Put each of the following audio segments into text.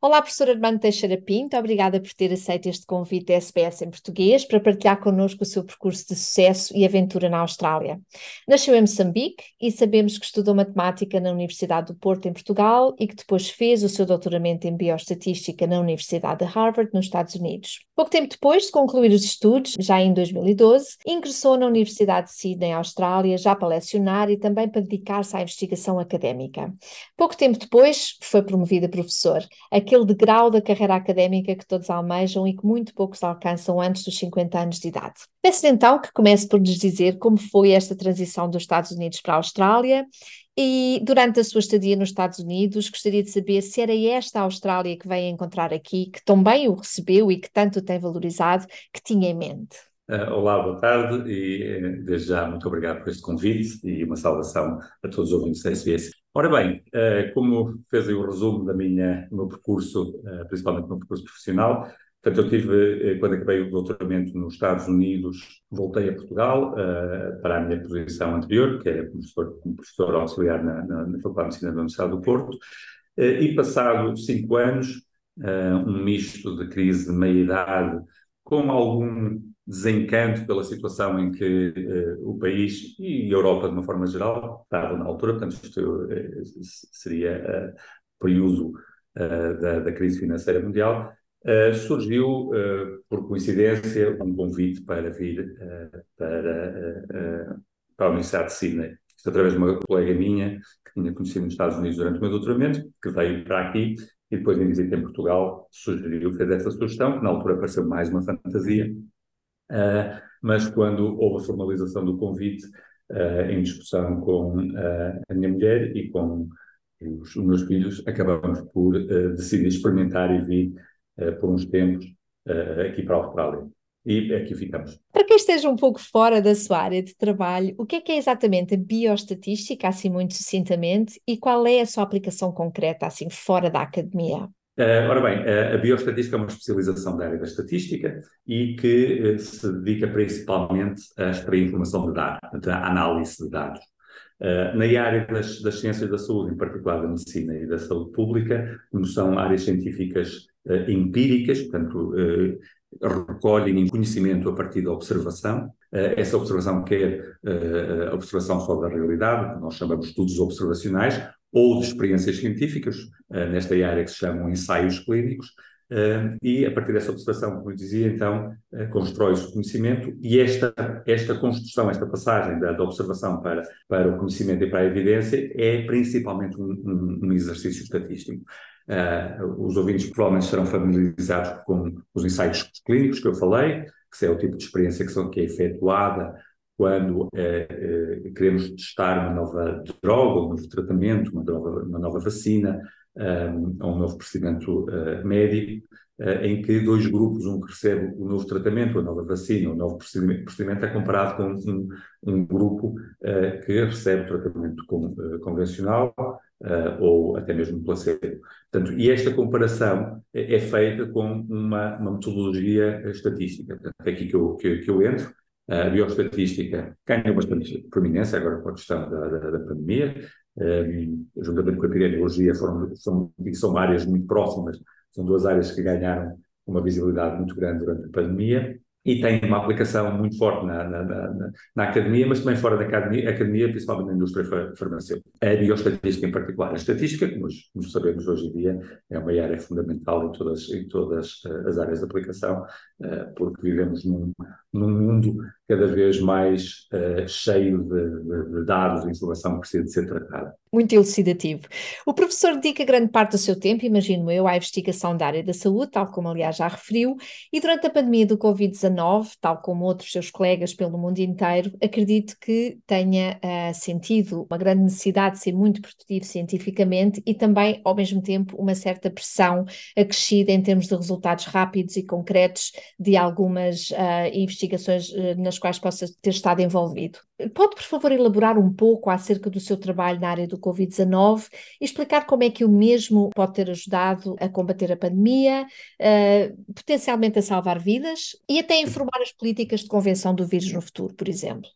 Olá, professora Armando Teixeira Pinto, obrigada por ter aceito este convite da SBS em português para partilhar connosco o seu percurso de sucesso e aventura na Austrália. Nasceu em Moçambique e sabemos que estudou matemática na Universidade do Porto, em Portugal, e que depois fez o seu doutoramento em bioestatística na Universidade de Harvard, nos Estados Unidos. Pouco tempo depois de concluir os estudos, já em 2012, ingressou na Universidade de Sydney, Austrália, já para lecionar e também para dedicar-se à investigação académica. Pouco tempo depois, foi promovido a professor aquele degrau da carreira académica que todos almejam e que muito poucos alcançam antes dos 50 anos de idade. Peço então que comece por nos dizer como foi esta transição dos Estados Unidos para a Austrália e durante a sua estadia nos Estados Unidos, gostaria de saber se era esta Austrália que veio encontrar aqui, que tão bem o recebeu e que tanto o tem valorizado, que tinha em mente. Uh, olá, boa tarde e eh, desde já muito obrigado por este convite e uma saudação a todos os ouvintes da SBS. Ora bem, uh, como fez aí o resumo da minha, do meu percurso, uh, principalmente do meu percurso profissional, portanto eu tive, quando acabei o doutoramento nos Estados Unidos, voltei a Portugal para a minha posição anterior, que é professor, como professor auxiliar na, na, na Faculdade de Medicina da Universidade do Porto, e passado cinco anos, um misto de crise de meia-idade com algum desencanto pela situação em que uh, o país e a Europa, de uma forma geral, estavam na altura, portanto, isto uh, seria uh, período da, da, crise financeira mundial, surgiu, por coincidência, um convite para vir para, para a Universidade de Sydney. Isto através de uma colega minha, que tinha conhecido nos Estados Unidos durante o meu doutoramento, que veio para aqui e depois em visita em Portugal sugeriu, fez essa sugestão, que na altura pareceu mais uma fantasia, Uh, mas quando houve a formalização do convite, uh, em discussão com uh, a minha mulher e com os, os meus filhos, acabamos por decidir experimentar e vir por uns tempos aqui para a Austrália. E aqui ficamos. Para quem esteja um pouco fora da sua área de trabalho, o que é que é exatamente a bioestatística, assim muito sucintamente, e qual é a sua aplicação concreta, assim fora da academia? Uh, ora bem, uh, a bioestatística é uma especialização da área da estatística e que uh, se dedica principalmente a extrair informação de dados, a análise de dados. na área das, das, ciências da saúde, em particular da medicina e da saúde pública, como são áreas científicas empíricas, portanto, recolhem conhecimento a partir da observação. essa observação quer a observação só da realidade, nós chamamos de estudos observacionais, ou de experiências científicas, uh, nesta área que se chamam ensaios clínicos, uh, e a partir dessa observação, como eu dizia, então, uh, constrói-se o conhecimento, e esta, esta construção, esta passagem da, da, observação para, para o conhecimento e para a evidência é principalmente um, um, um exercício estatístico. os ouvintes provavelmente estarão familiarizados com os ensaios clínicos que eu falei, que é o tipo de experiência que, são, que é efetuada quando eh, eh, queremos testar uma nova droga, um novo tratamento, uma nova, uma nova vacina, um, ou um novo procedimento uh, médico, uh, em que dois grupos, um que recebe o novo tratamento, a nova vacina, o novo procedimento, procedimento é comparado com um, um grupo uh, que recebe tratamento com, convencional ou até mesmo placebo. Portanto, e esta comparação é, é feita com uma, uma metodologia estatística. Portanto, é aqui que eu, que, que eu entro, a bioestatística ganhou bastante prominência agora com a questão da, da, da pandemia, um, juntamente com a epidemiologia, foram, são, são áreas muito próximas, são duas áreas que ganharam uma visibilidade muito grande durante a pandemia e tem uma aplicação muito forte na, na, na, na, academia, mas também fora da academia, academia, principalmente na indústria farmacêutica. A bioestatística em particular. A estatística, como, como sabemos hoje em dia, é uma área fundamental em todas, em todas uh, as áreas de aplicação, uh, porque vivemos num, num mundo cada vez mais uh, cheio de, de, de dados e informação que precisa de ser tratada muito elucidativo. O professor dedica grande parte do seu tempo, imagino eu, à investigação da área da saúde, tal como aliás já referiu, e durante a pandemia do Covid-19, tal como outros seus colegas pelo mundo inteiro, acredito que tenha uh, sentido uma grande necessidade de ser muito produtivo cientificamente e também, ao mesmo tempo, uma certa pressão acrescida em termos de resultados rápidos e concretos de algumas uh, investigações uh, nas quais possa ter estado envolvido. Pode, por favor, elaborar um pouco acerca do seu trabalho na área do Covid-19 e explicar como é que o mesmo pode ter ajudado a combater a pandemia, uh, potencialmente a salvar vidas e até informar as políticas de convenção do vírus no futuro, por exemplo?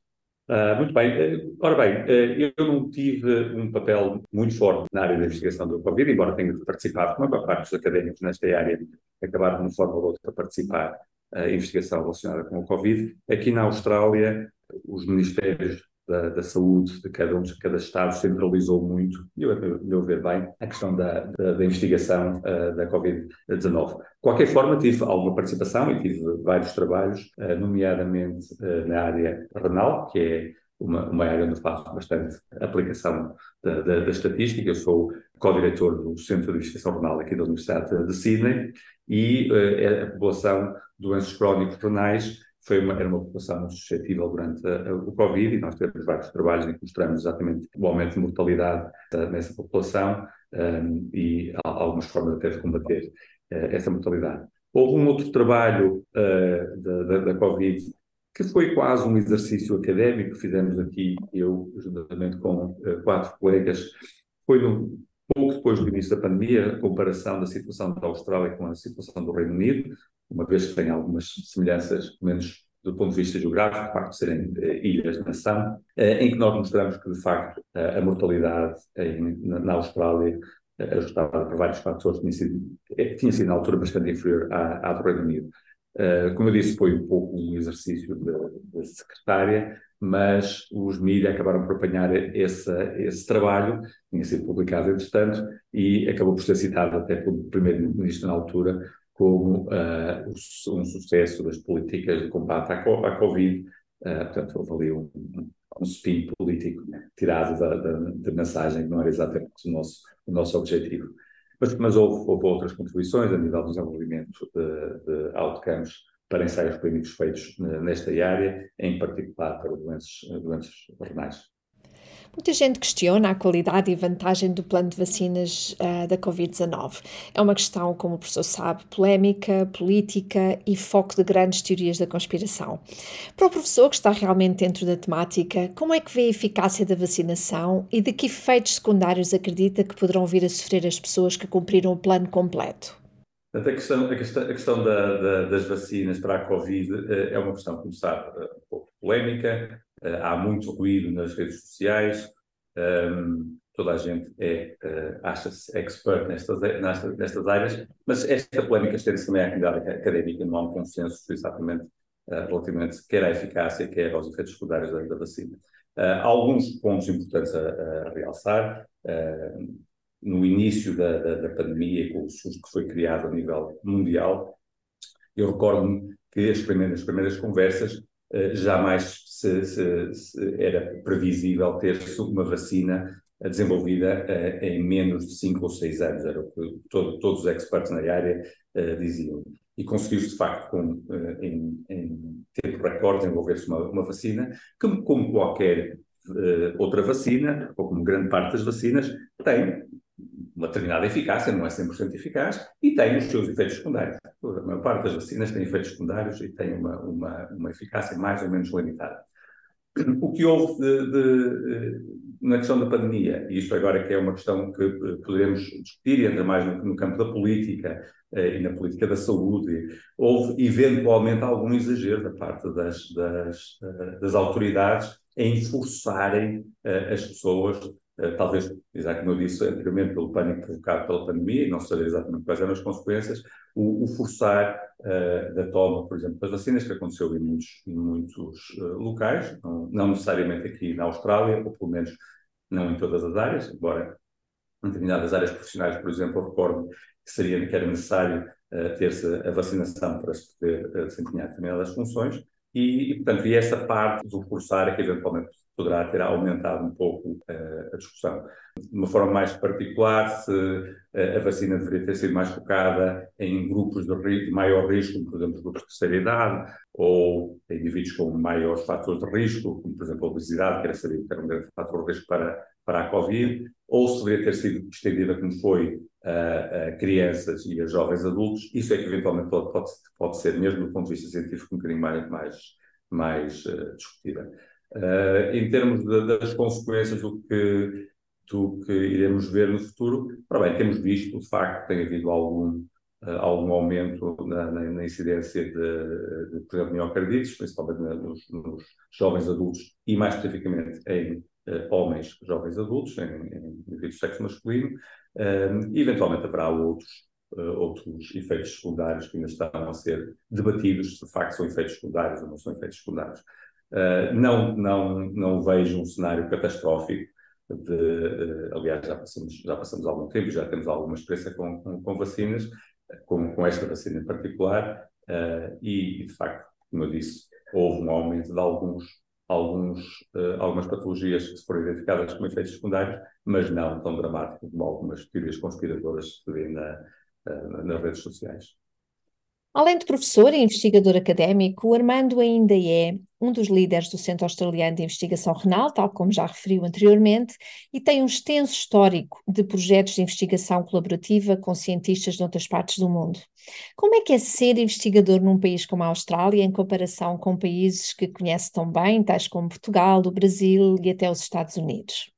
Uh, muito bem. Uh, ora bem, uh, eu não tive um papel muito forte na área da investigação do Covid, embora tenha participado, como a parte dos académicos nesta área acabaram de uma forma ou outra a participar em investigação relacionada com o Covid. Aqui na Austrália, os ministérios da, da, saúde de cada um de cada Estado centralizou muito, e eu, a meu ver bem, a questão da, da, da investigação uh, da Covid-19. De qualquer forma, tive alguma participação e tive vários trabalhos, uh, nomeadamente uh, na área renal, que é uma, uma, área onde faço bastante aplicação da, da, da estatística. Eu sou co-diretor do Centro de Investigação Renal aqui da Universidade de Sydney e a população de doenças crónicas renais foi uma, era uma população suscetível durante a, o Covid e nós temos vários trabalhos em que mostramos exatamente o aumento de mortalidade uh, nessa população um, e algumas formas até de combater uh, essa mortalidade. Houve um outro trabalho uh, da, da, da, Covid que foi quase um exercício académico que fizemos aqui, eu, juntamente com quatro colegas, foi no, pouco depois do início da pandemia, a comparação da situação da Austrália com a situação do Reino Unido, uma vez que tem algumas semelhanças, pelo menos do ponto de vista geográfico, de facto de serem eh, ilhas de nação, eh, em que nós mostramos que, de facto, a mortalidade em, na, na, Austrália, eh, ajustada por vários fatores, tinha sido, tinha sido na altura bastante inferior à, à do Reino Unido. como eu disse, foi um pouco um exercício da secretária, mas os mídias acabaram por apanhar esse, esse trabalho, tinha sido publicado entretanto, e acabou por ser citado até pelo primeiro-ministro na altura como uh, um sucesso das políticas de combate à, Covid. Uh, portanto, houve ali um, um spin político tirado da, da, da, mensagem que não era exatamente o nosso, o nosso objetivo. Mas, mas houve, houve outras contribuições a nível do desenvolvimento de, de outcomes para ensaios clínicos feitos nesta área, em particular para doenças, doenças renais. Muita gente questiona a qualidade e vantagem do plano de vacinas uh, da Covid-19. É uma questão, como o professor sabe, polémica, política e foco de grandes teorias da conspiração. Para o professor, que está realmente dentro da temática, como é que vê a eficácia da vacinação e de que efeitos secundários acredita que poderão vir a sofrer as pessoas que cumpriram o plano completo? A questão, a questão, a questão da, da, das vacinas para a Covid eh, é uma questão, como sabe, um pouco polémica, eh, há muito ruído nas redes sociais, um, toda a gente é, acha-se expert nestas, nestas, nestas, áreas, mas esta polémica estende-se também à comunidade académica, não há um consenso exatamente relativamente quer à eficácia, quer aos efeitos secundários da, da vacina. Há alguns pontos importantes a, a realçar. No início da, da, da pandemia, com o SUS que foi criado a nível mundial, eu recordo-me que as primeiras, as primeiras conversas eh, jamais se, se, se era previsível ter-se uma vacina desenvolvida uh, em menos de 5 ou 6 anos, era o que todo, todos os experts na área uh, diziam. E conseguiu-se, de facto, com, em, em, tempo recorde, desenvolver-se uma, uma, vacina que, como qualquer outra vacina, ou como grande parte das vacinas, tem uma determinada eficácia, não é 100% eficaz, e tem os seus efeitos secundários. A maior parte das vacinas tem efeitos secundários e tem uma, uma, uma eficácia mais ou menos limitada. O que houve de, de, na questão da pandemia, e isto agora que é uma questão que eh, poderemos discutir, e entra mais no, no campo da política eh, e na política da saúde, houve eventualmente algum exagero da parte das, das, eh, das autoridades em forçarem uh, as pessoas eh, talvez, exatamente como eu disse anteriormente, pelo pânico provocado pela pandemia, e não saber exatamente quais eram as consequências, o, o forçar uh, da toma, por exemplo, das vacinas, que aconteceu em muitos, em muitos uh, locais, não, não, necessariamente aqui na Austrália, ou pelo menos não em todas as áreas, embora em determinadas áreas profissionais, por exemplo, eu recordo que, seria, que era necessário uh, ter-se a vacinação para se poder desempenhar determinadas funções, e, e, portanto, e essa parte do é que eventualmente poderá ter aumentado um pouco uh, a discussão. De uma forma mais particular, se uh, a vacina deveria ter sido mais focada em grupos de, de, maior risco, como por exemplo os grupos de terceira idade, ou indivíduos com maiores fatores de risco, como por exemplo a obesidade, que era sabido que era um grande fator de risco para, para a Covid, ou se deveria ter sido estendida como foi a, a crianças e a jovens adultos, isso é que eventualmente pode, pode, pode ser, mesmo do ponto de vista científico, um bocadinho mais, mais, mais uh, discutida. Uh, em termos de, das consequências do que, do que iremos ver no futuro, bem, temos visto, de facto, que tem havido algum, uh, algum aumento na, na, na incidência de, de, por exemplo, miocardites, principalmente nos, nos, jovens adultos e, mais especificamente, em homens jovens adultos, em, em indivíduos sexo masculino. E, eventualmente, haverá outros uh, outros efeitos secundários que ainda estão a ser debatidos, se de facto são efeitos secundários ou não são efeitos secundários. Uh, não, não, não vejo um cenário catastrófico. De, uh, aliás, já passamos, já passamos algum tempo, já temos alguma experiência com, com, com vacinas, com, com, esta vacina em particular, e, de facto, como eu disse, houve um aumento de alguns alguns, uh, algumas patologias que foram identificadas como efeitos secundários, mas não tão dramáticos como algumas teorias conspiradoras que se vêem na, uh, nas redes sociais. Além de professor e investigador académico, o Armando ainda é um dos líderes do Centro Australiano de Investigação Renal, tal como já referiu anteriormente, e tem um extenso histórico de projetos de investigação colaborativa com cientistas de outras partes do mundo. Como é que é ser investigador num país como a Austrália, em comparação com países que conhece tão bem, tais como Portugal, o Brasil e até os Estados Unidos?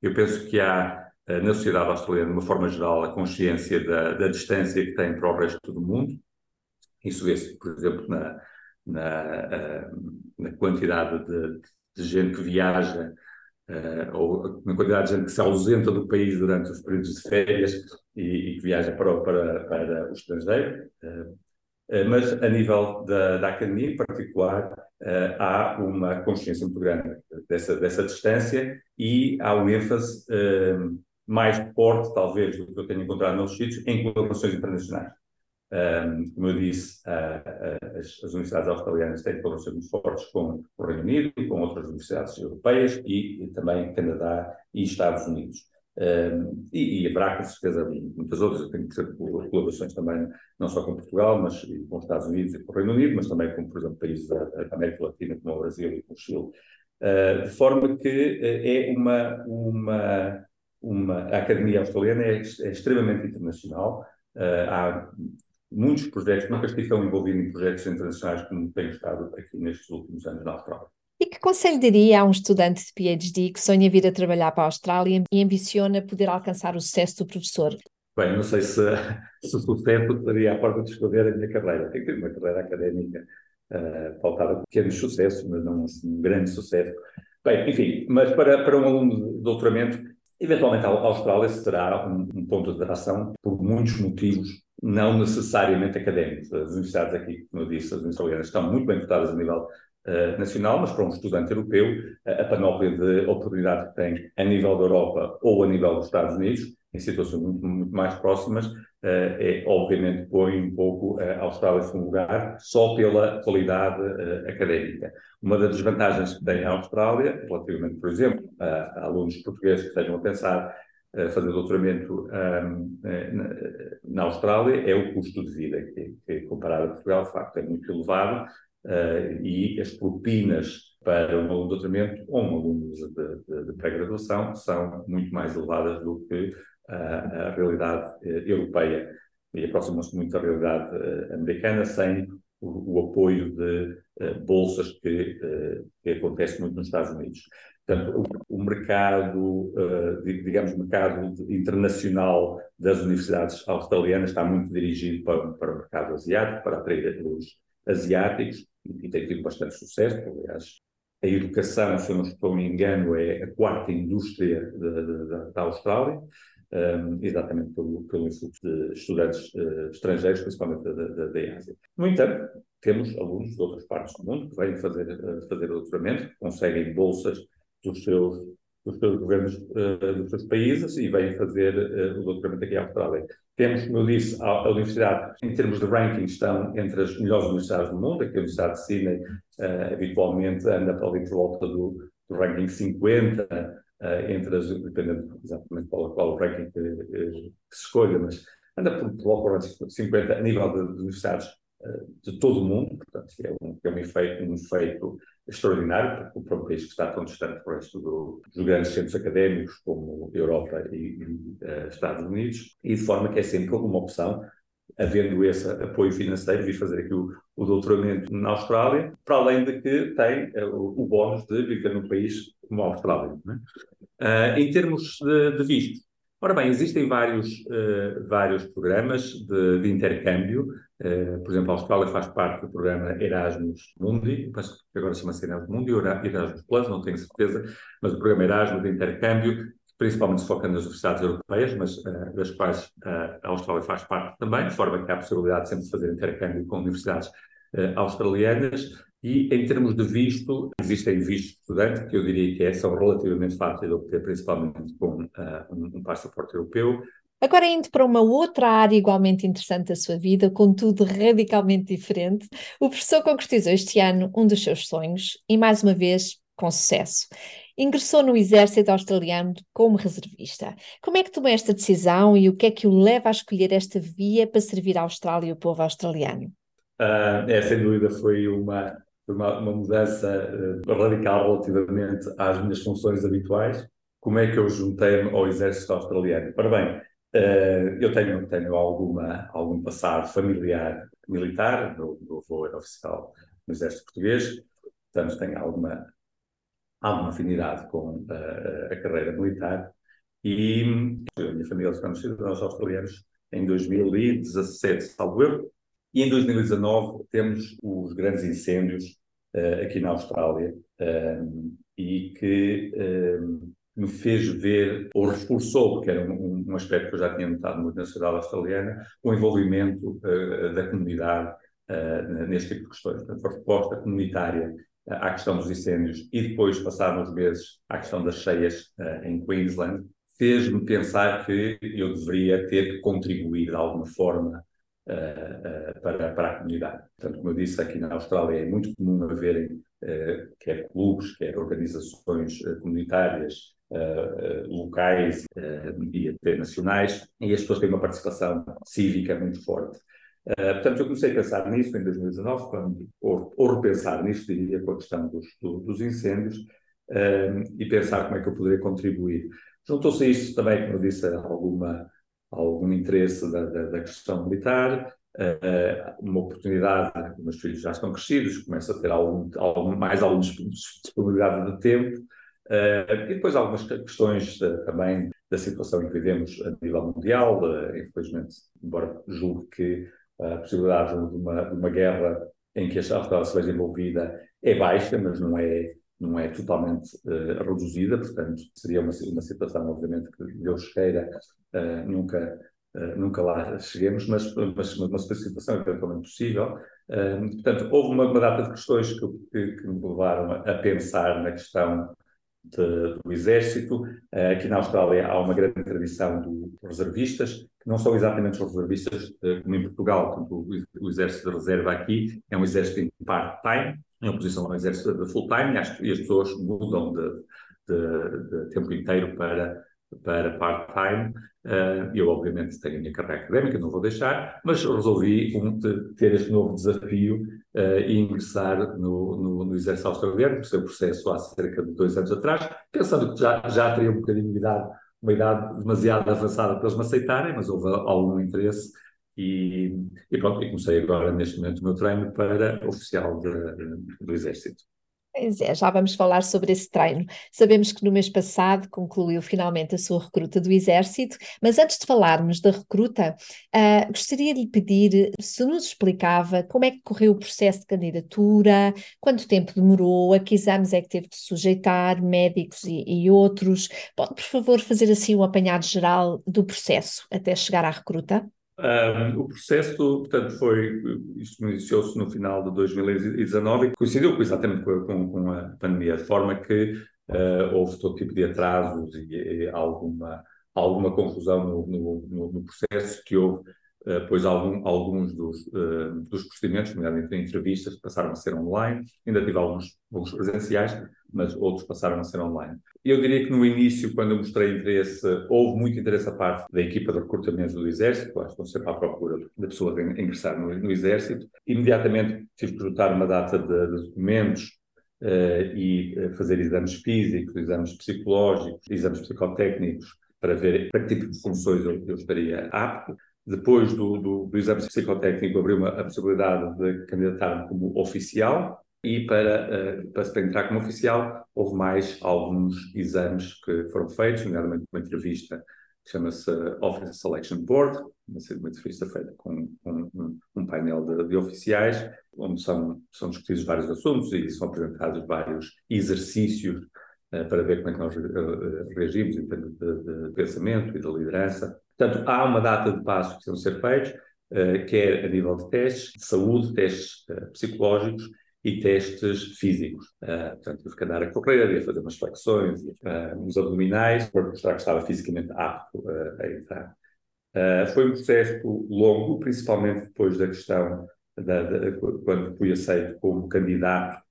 Eu penso que há na sociedade australiana, de uma forma geral, a consciência da, da distância que tem para o resto do mundo. Isso vê-se, por exemplo, na, na, eh, na quantidade de, de, gente que viaja, uh, ou na quantidade de gente que se ausenta do país durante os períodos de férias e, que viaja para, para, para o estrangeiro. Mas a nível da, da academia em particular, uh, há uma consciência muito grande dessa, dessa distância e há um ênfase uh, mais forte, talvez, do que eu tenho encontrado nos sítios, em colaborações internacionais. Um, como eu disse, uh, uh, as, as, universidades australianas têm colaborações muito fortes com o Reino Unido, com outras universidades europeias e, e também Canadá e Estados Unidos. Um, e, e, haverá com certeza muitas outras, eu tenho ser colaborações também, não só com Portugal, mas com os Estados Unidos e com o Reino Unido, mas também com, por exemplo, países da, da América Latina, como o Brasil e com o Chile. Uh, de forma que é uma, uma uma, a Academia Australiana é, é extremamente internacional. Uh, há muitos projetos, nunca estive tão envolvido em projetos internacionais como tenho estado aqui nestes últimos anos na Austrália. E que conselho daria a um estudante de PhD que sonha vir a trabalhar para a Austrália e ambiciona poder alcançar o sucesso do professor? Bem, não sei se, se o sucesso estaria à porta de escolher a minha carreira. Tenho que ter uma carreira académica uh, pautada a pequenos sucessos, mas não assim, um grande sucesso. Bem, enfim, mas para, para um aluno de doutoramento, Eventualmente, a Austrália será um, um ponto de atração por muitos motivos, não necessariamente académicos. As universidades aqui, como eu disse, as universidades estão muito bem dotadas a nível uh, nacional, mas para um estudante europeu, uh, a panóplia de oportunidades que tem a nível da Europa ou a nível dos Estados Unidos, em situações muito, muito mais próximas, é, obviamente põe um pouco a Austrália em segundo lugar só pela qualidade académica. Uma das desvantagens que tem a Austrália, relativamente, por exemplo, a, a alunos portugueses que estejam a pensar fazer doutoramento um, na, na, Austrália, é o custo de vida, que, que comparado a Portugal, de facto, é muito elevado uh, e as propinas para um aluno de doutoramento ou um aluno de, de, de pré-graduação são muito mais elevadas do que a, realidade eh, europeia. E aproximam-se muito da realidade eh, americana sem o, o apoio de eh, bolsas que, que, acontece muito nos Estados Unidos. Portanto, o, mercado, digamos, mercado internacional das universidades australianas está muito dirigido para, para o mercado asiático, para atrair os asiáticos, e tem tido bastante sucesso, aliás, a educação, se eu não estou me engano, é a quarta indústria da Austrália um, exatamente pelo, pelo influxo de estudantes uh, estrangeiros, principalmente da, da, da, Ásia. No entanto, temos alunos de outras partes do mundo que vêm fazer, uh, fazer doutoramento, que conseguem bolsas dos seus, dos seus governos uh, dos seus países e vêm fazer o doutoramento aqui à Austrália. Temos, como eu disse, a, a, universidade, em termos de ranking, estão entre as melhores universidades do mundo. Aqui a Universidade de Sydney habitualmente anda para ali por volta do, do ranking 50, uh, entre as, dependendo exatamente qual, qual o ranking que, que, se escolha, mas anda por, por 50 a nível de, de universidades uh, de todo o mundo, portanto, é um, é um, efeito, um efeito extraordinário para, para um país que está tão distante do resto do, dos grandes centros académicos, como Europa e, e uh, Estados Unidos, e de forma que é sempre uma opção havendo esse apoio financeiro, vir fazer aqui o, o doutoramento na Austrália, para além de que tem uh, o, o bónus de viver num país como a Austrália. Uh, em termos de, de visto, Ora bem, existem vários, uh, vários programas de, de intercâmbio. Uh, por exemplo, a Austrália faz parte do programa Erasmus Mundi, penso que agora chama-se Erasmus Mundi ou Erasmus Plus, não tenho certeza, mas o programa Erasmus de intercâmbio, principalmente se foca nas universidades europeias, mas uh, das quais a Austrália faz parte também, de forma que há a possibilidade sempre de fazer intercâmbio com universidades australianas. E em termos de visto, existem vistos de estudante que eu diria que é, são relativamente fáceis de obter, principalmente com uh, um, um passaporte europeu. Agora, indo para uma outra área igualmente interessante da sua vida, contudo radicalmente diferente, o professor concretizou este ano um dos seus sonhos e, mais uma vez, com sucesso. Ingressou no Exército Australiano como reservista. Como é que tomou esta decisão e o que é que o leva a escolher esta via para servir a Austrália e o povo australiano? Uh, é, sem dúvida, foi uma, uma, uma mudança uh, radical relativamente às minhas funções habituais. Como é que eu juntei-me ao exército australiano? Ora bem, uh, eu tenho, tenho alguma, algum passado familiar militar, meu, meu avô era oficial no exército português, portanto tenho alguma, alguma afinidade com uh, a carreira militar e a minha família ficamos cidadãos australianos em 2017, salvo eu, e em 2019 temos os grandes incêndios uh, aqui na Austrália uh, e que uh, me fez ver, ou reforçou, porque era um, um, aspecto que eu já tinha notado muito na sociedade australiana, o envolvimento da comunidade neste tipo de questões. Portanto, a resposta comunitária à questão dos incêndios e depois, passados uns meses, à questão das cheias em Queensland, fez-me pensar que eu deveria ter que contribuir de alguma forma uh, para, para a comunidade. Portanto, como eu disse, aqui na Austrália é muito comum haverem uh, quer clubes, quer organizações comunitárias locais e até nacionais, e as pessoas têm uma participação cívica muito forte. Uh, portanto, eu comecei a pensar nisso em 2019, quando, ou, ou repensar nisso, diria, com a questão dos, do, dos incêndios, uh, e pensar como é que eu poderia contribuir. Juntou-se a isso também, como eu disse, alguma algum interesse da, da, da questão militar, uh, uma oportunidade, meus filhos já estão crescidos, começo a ter algum, algum, mais alguma disponibilidade de tempo, uh, e depois algumas questões também da situação em que vivemos a nível mundial, infelizmente, embora julgue que a possibilidade de uma, de uma guerra em que a se veja envolvida é baixa, mas não é não é totalmente uh, reduzida, portanto, seria uma, uma situação, obviamente, que Deus queira, uh, nunca, uh, nunca lá cheguemos, mas, mas uma, situação eventualmente possível. portanto, houve uma, uma, data de questões que, que, que me levaram a, pensar na questão de, do Exército. aqui na Austrália há uma grande tradição dos reservistas, que não são exatamente os reservistas como em Portugal, o Exército de Reserva aqui é um exército em part-time, em oposição ao exército de full-time, e as pessoas mudam de, de, de tempo inteiro para, para part-time. Uh, eu, obviamente, tenho a minha carreira académica, não vou deixar, mas resolvi ter este novo desafio uh, e ingressar no, no, no, Exército Australiano, que foi o processo há cerca de dois anos atrás, pensando que já, já teria um bocadinho de idade, uma idade demasiado avançada para eles me aceitarem, mas houve algum interesse e, e, pronto, e comecei agora neste momento o meu treino para oficial de, do Exército. Pois é, já vamos falar sobre esse treino. Sabemos que no mês passado concluiu finalmente a sua recruta do Exército, mas antes de falarmos da recruta, uh, gostaria de lhe pedir se nos explicava como é que correu o processo de candidatura, quanto tempo demorou, a que exames é que teve de sujeitar, médicos e, e outros. Pode, por favor, fazer assim um apanhado geral do processo até chegar à recruta? Um, o processo, portanto, foi, isto iniciou-se no final de 2019 e coincidiu exatamente com, com, a pandemia, de forma que uh, houve todo tipo de atrasos e, e alguma, alguma confusão no, no, no, processo que houve pois algum, alguns dos, uh, dos procedimentos, nomeadamente entrevistas, passaram a ser online, ainda tive alguns, alguns presenciais, mas outros passaram a ser online. Eu diria que no início, quando eu mostrei interesse, houve muito interesse a parte da equipa de recrutamento do Exército, que estão sempre à procura de pessoas a ingressar no, no Exército. Imediatamente tive que juntar uma data de, de documentos uh, e fazer exames físicos, exames psicológicos, exames psicotécnicos, para ver para que tipo de funções eu, eu estaria apto. Depois do, do, do exame psicotécnico, abriu a possibilidade de candidatar como oficial e para, uh, para, entrar como oficial houve mais alguns exames que foram feitos, nomeadamente uma entrevista que chama-se Officer Selection Board, uma, entrevista feita com, com um, um, painel de, de, oficiais, onde são, são discutidos vários assuntos e são apresentados vários exercícios uh, para ver como é que nós uh, reagimos em termos de, de, pensamento e de liderança. Portanto, há uma data de passos que precisam ser feitos, uh, quer a nível de testes de saúde, testes psicológicos e testes físicos. Uh, portanto, tive que andar a correr, ia fazer umas flexões, uh, uns abdominais, para mostrar que estava fisicamente apto uh, a entrar. Uh, foi um processo longo, principalmente depois da questão da, da, quando fui aceito como candidato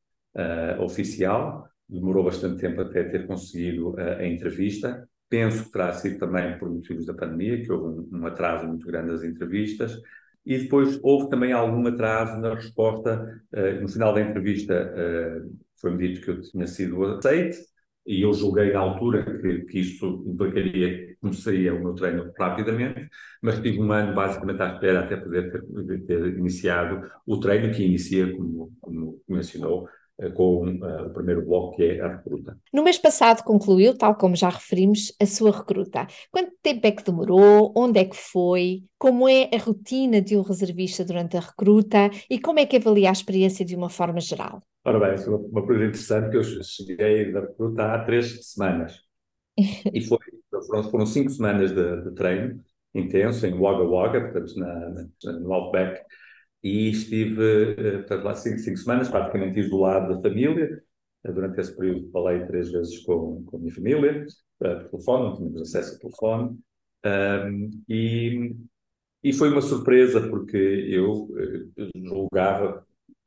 oficial. Demorou bastante tempo até ter conseguido a entrevista. Penso que terá sido também por motivos da pandemia, que houve um, um atraso muito grande das entrevistas. E depois houve também algum atraso na resposta. Uh, no final da entrevista uh, foi-me dito que eu tinha sido aceito e eu julguei na altura que, que isso implicaria que começaria o meu treino rapidamente, mas tive um ano basicamente à espera até poder ter, ter iniciado o treino que inicia, como, como mencionou, com uh, o primeiro bloco, que é a recruta. No mês passado concluiu, tal como já referimos, a sua recruta. Quanto tempo é que demorou? Onde é que foi? Como é a rotina de um reservista durante a recruta? E como é que avalia a experiência de uma forma geral? Ora bem, é uma, uma coisa interessante que eu cheguei da recruta há três semanas. e foi, foram, foram cinco semanas de, de treino intenso em Wagga Wagga, portanto na, na, no Outback, e estive, eh, portanto, lá cinco, cinco semanas, praticamente isolado da família. Eh, durante esse período falei três vezes com, com a minha família, uh, por telefone, não tínhamos acesso ao telefone. Um, e, e foi uma surpresa, porque eu julgava,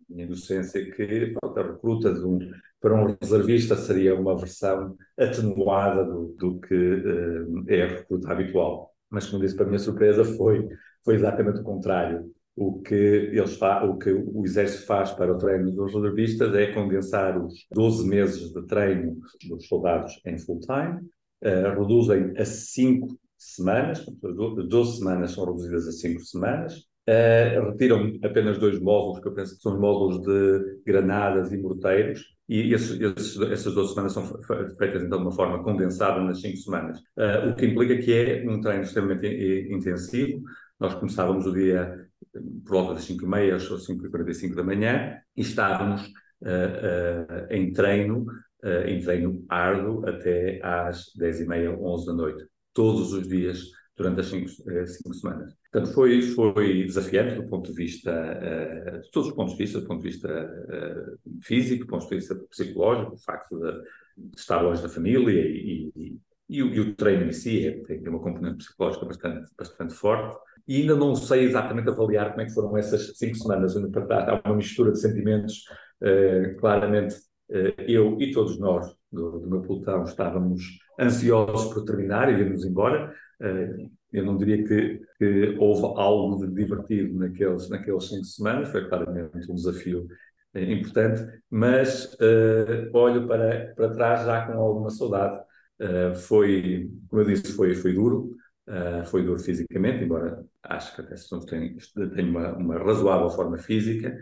minha inocência, que a recruta de um, para um reservista seria uma versão atenuada do, do que é a recruta habitual. Mas, como disse, para a minha surpresa, foi, foi exatamente o contrário o que, eles o que o Exército faz para o treino dos reservistas é condensar os 12 meses de treino dos soldados em full-time, uh, reduzem a 5 semanas, 12 semanas são reduzidas a 5 semanas, uh, retiram apenas dois módulos, que eu penso que são os módulos de granadas e morteiros, e esses, esses, essas 12 semanas são feitas então de uma forma condensada nas 5 semanas, uh, o que implica que é um treino extremamente intensivo. Nós começávamos o dia por volta das 5 e meia ou 5 e 45 da manhã e estávamos uh, uh, em treino, uh, em treino árduo até às 10 e meia, 11 da noite, todos os dias durante as 5 semanas. Portanto, foi, foi desafiante do ponto de vista, de todos os pontos de vista, do ponto de vista físico, do ponto de vista psicológico, o facto de, de estar longe da família e, e, e, o, e o treino em si é, tem uma componente psicológica bastante, bastante forte e ainda não sei exatamente avaliar como é que foram essas cinco semanas. Há uma mistura de sentimentos, uh, claramente uh, eu e todos nós do, do, meu pelotão estávamos ansiosos por terminar e irmos embora. Uh, eu não diria que, que, houve algo de divertido naqueles, naqueles cinco semanas, foi claramente um desafio importante, mas olho para, para trás já com alguma saudade. foi, como eu disse, foi, foi duro, Uh, foi duro fisicamente, embora acho que até se tem uma, uma razoável forma física.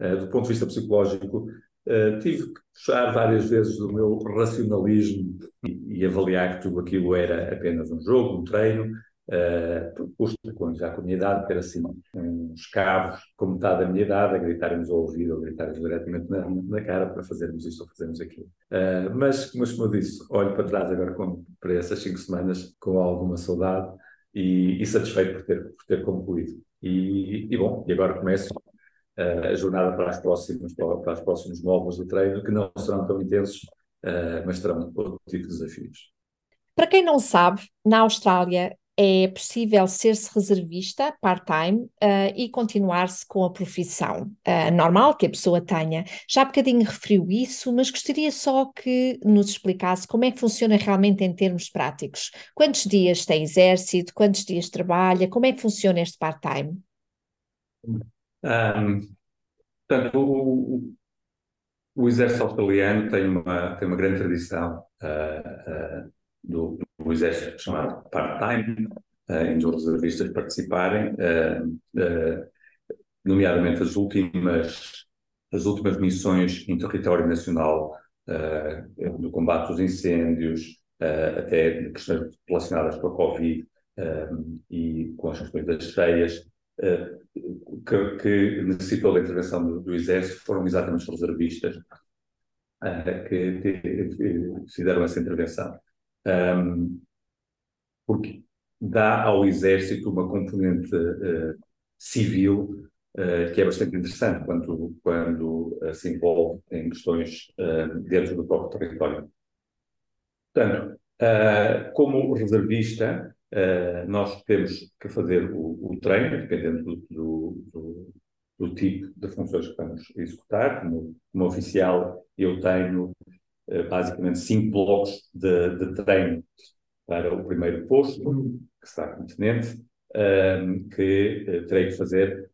Uh, do ponto de vista psicológico, uh, tive que puxar várias vezes do meu racionalismo e, e, avaliar que tudo aquilo era apenas um jogo, um treino, uh, custa com a minha idade, ter assim uns cabos com metade da minha idade a gritarem-nos ao ouvido ou gritarem diretamente na, na, cara para fazermos isto ou fazermos aquilo. Uh, mas, mas, como eu disse, olho para trás agora com, para essas cinco semanas com alguma saudade e, e satisfeito por ter, por ter concluído. E, e bom, e agora começo uh, a jornada para, as próximas, para, os próximos módulos de treino, que não serão tão intensos, mas terão outro tipo de desafios. Para quem não sabe, na Austrália é possível ser-se reservista part-time uh, e continuar-se com a profissão uh, normal que a pessoa tenha. Já há bocadinho referiu isso, mas gostaria só que nos explicasse como é que funciona realmente em termos práticos. Quantos dias tem exército? Quantos dias trabalha? Como é que funciona este part-time? Um, portanto, o, o, exército australiano tem uma, tem uma grande tradição uh, do, do exército chamado part-time, em os reservistas participarem, nomeadamente as últimas, as últimas missões em território nacional no combate aos incêndios, até questões relacionadas com a Covid e com as questões das cheias, que, que necessitou da intervenção do, do, Exército foram exatamente os reservistas que, que, que, fizeram essa intervenção. Um, porque dá ao Exército uma componente uh, civil uh, que é bastante interessante quando, quando uh, se envolve em questões dentro do próprio território. Portanto, como reservista, nós temos que fazer o, o treino, dependendo do, do, do, do, tipo de funções que vamos executar. Como, como oficial, eu tenho basicamente cinco blocos de, de, treino para o primeiro posto, que será como tenente, uh, que uh, terei que fazer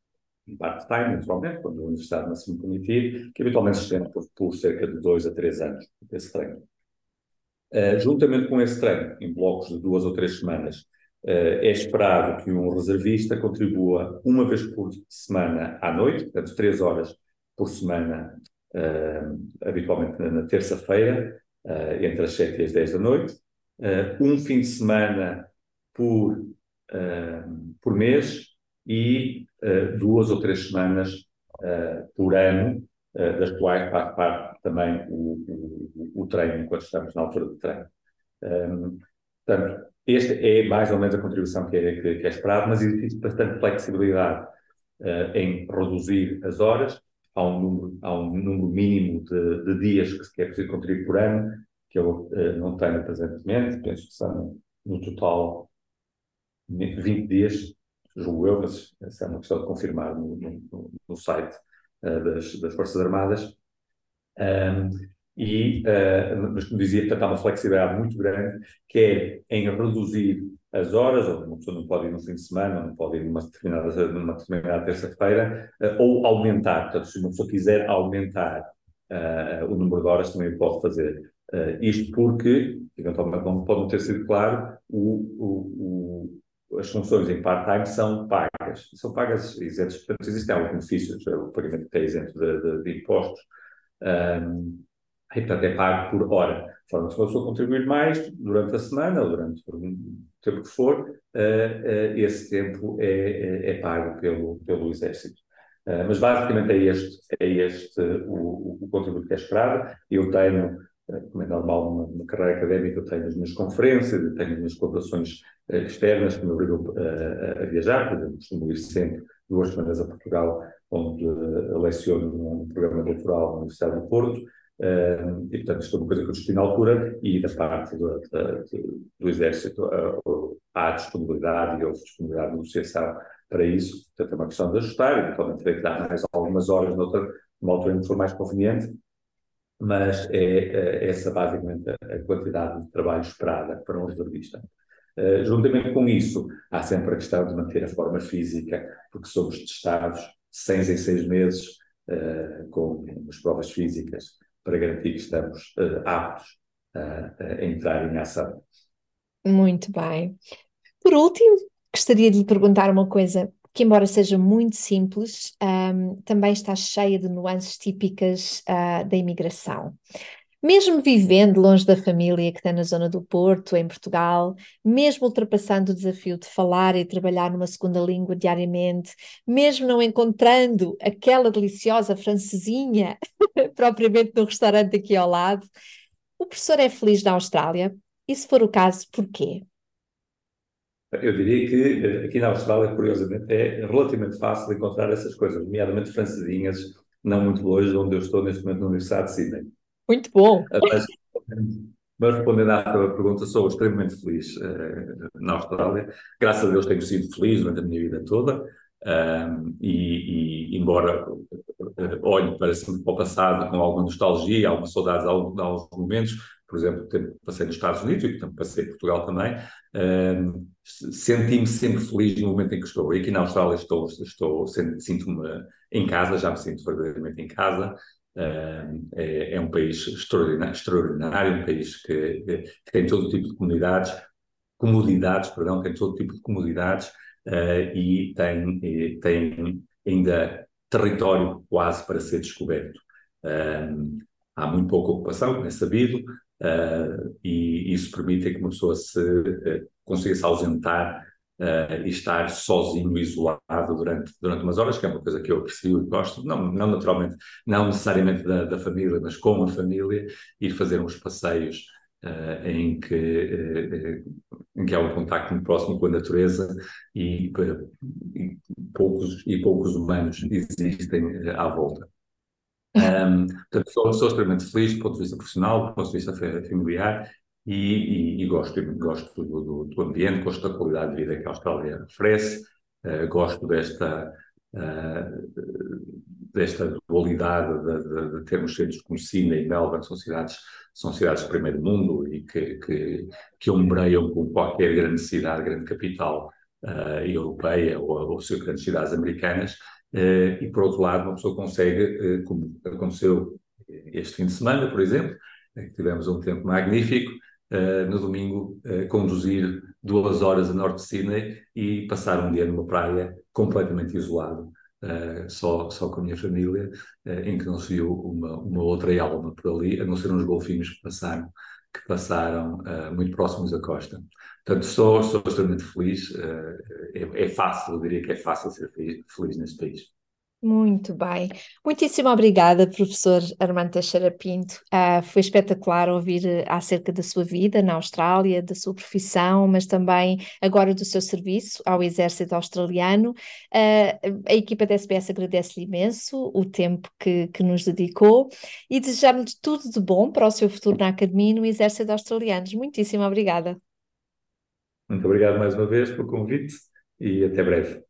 em part-time, naturalmente, quando a universidade me assim permitir, que habitualmente se estende por, por, cerca de dois a três anos, esse treino. Uh, juntamente com esse treino, em blocos de duas ou três semanas, uh, é esperado que um reservista contribua uma vez por semana à noite, portanto, três horas por semana, habitualmente na, terça-feira, entre as sete e as dez da noite, um fim de semana por, por mês e duas ou três semanas por ano, das quais faz parte também o, o, o treino, enquanto estamos na altura do treino. Portanto, esta é mais ou menos a contribuição que é, que, que é esperado, mas existe bastante flexibilidade em reduzir as horas. Há um número, há um número mínimo de, de dias que é preciso contribuir por ano, que eu uh, não tenho presentemente, penso que são no total 20 dias, julgo eu, mas essa é uma questão de confirmar no, no, no site uh, das, das Forças Armadas. Um, e, uh, mas como dizia, portanto, há uma flexibilidade muito grande, quer em reduzir as horas, ou uma pessoa não pode ir no fim de semana, não pode ir numa determinada, numa determinada terça-feira, uh, ou aumentar, portanto, se uma pessoa quiser aumentar uh, o número de horas, também pode fazer. isto porque, eventualmente, não pode ter sido claro, o, o, o, as funções em part-time são pagas. São pagas isentas, portanto, existem alguns benefícios, o pagamento é isento de, de, de impostos, um, e, portanto, é pago por hora. De forma que se uma pessoa contribuir mais durante a semana ou durante tempo que for, uh, uh, esse tempo é, é, é, pago pelo, pelo Exército. Uh, mas basicamente é este, é este o, o, contributo que é esperado. Eu tenho, como é normal numa, carreira académica, eu tenho as minhas conferências, eu tenho as minhas colaborações externas que me obrigam a, a viajar, por exemplo, costumo ir sempre duas semanas a Portugal, onde leciono num programa doutoral na Universidade do Porto, Uh, e, portanto, isto é uma coisa que eu discuti na altura, e da parte do, do, Exército uh, há disponibilidade e houve disponibilidade de negociação para isso. Portanto, é uma questão de ajustar, eventualmente terei que dar mais algumas horas noutra, numa altura em que for mais conveniente, mas é, é essa basicamente a, quantidade de trabalho esperada para um reservista. Uh, juntamente com isso, há sempre a questão de manter a forma física, porque somos testados seis em seis meses uh, com as provas físicas para garantir que estamos uh, aptos a entrar em ação. Muito bem. Por último, gostaria de lhe perguntar uma coisa que, embora seja muito simples, um, também está cheia de nuances típicas uh, da imigração. Mesmo vivendo longe da família que está na zona do Porto, em Portugal, mesmo ultrapassando o desafio de falar e trabalhar numa segunda língua diariamente, mesmo não encontrando aquela deliciosa francesinha propriamente no restaurante aqui ao lado, o professor é feliz na Austrália? E se for o caso, porquê? Eu diria que aqui na Austrália, curiosamente, é relativamente fácil encontrar essas coisas, nomeadamente francesinhas, não muito longe de onde eu estou neste momento na Universidade de Sydney. Muito bom. Mas, mas respondendo à sua pergunta, sou extremamente feliz uh, na Austrália. Graças a Deus tenho sido feliz durante a minha vida toda. Um, e, e, embora uh, olhe para, o passado com alguma nostalgia, alguma saudade de alguns momentos, por exemplo, passei nos Estados Unidos e passei em Portugal também, um, senti-me sempre feliz no momento em que estou. E aqui na Austrália estou, estou sinto-me em casa, já me sinto verdadeiramente em casa, é, é, um país extraordinário, um país que, que, tem todo tipo de comunidades comodidades, perdão, tem todo tipo de comodidades uh, e tem, tem ainda território quase para ser descoberto. Uh, há muito pouca ocupação, é sabido, uh, e isso permite que uma pessoa se consiga se ausentar Uh, e estar sozinho, isolado durante, durante umas horas, que é uma coisa que eu aprecio e gosto, não, não naturalmente, não necessariamente da, da família, mas com a família, ir fazer uns passeios uh, em, que, uh, em que há um contacto muito próximo com a natureza e, e poucos, e poucos humanos existem à volta. Um, portanto, sou, sou extremamente feliz do ponto de vista profissional, do ponto de vista familiar, e, e, e gosto, gosto do, do, ambiente, gosto da qualidade de vida que a Austrália oferece, uh, gosto desta, uh, desta dualidade de, de, de, termos centros como Sydney e Melbourne, são cidades, são cidades de primeiro mundo e que, que, que ombreiam com qualquer grande cidade, grande capital uh, europeia ou, ou grandes cidades americanas, e por outro lado uma pessoa consegue, como aconteceu este fim de semana, por exemplo, tivemos um tempo magnífico, uh, no domingo, uh, conduzir duas horas a norte de Sydney e passar um dia numa praia completamente isolado, uh, só, só com a minha família, em que não se viu uma, uma outra alma por ali, a não ser uns golfinhos que passaram, que passaram muito próximos da costa. Portanto, sou, sou extremamente feliz. É, é, fácil, eu diria que é fácil ser feliz, feliz neste país. Muito bem. Muitíssimo obrigada, professor Armando Teixeira Pinto. Uh, foi espetacular ouvir uh, acerca da sua vida na Austrália, da sua profissão, mas também agora do seu serviço ao Exército Australiano. Uh, a equipa da SBS agradece-lhe imenso o tempo que, que nos dedicou e desejamos tudo de bom para o seu futuro na Academia e no Exército Australiano. Muitíssimo obrigada. Muito obrigado mais uma vez pelo convite e até breve.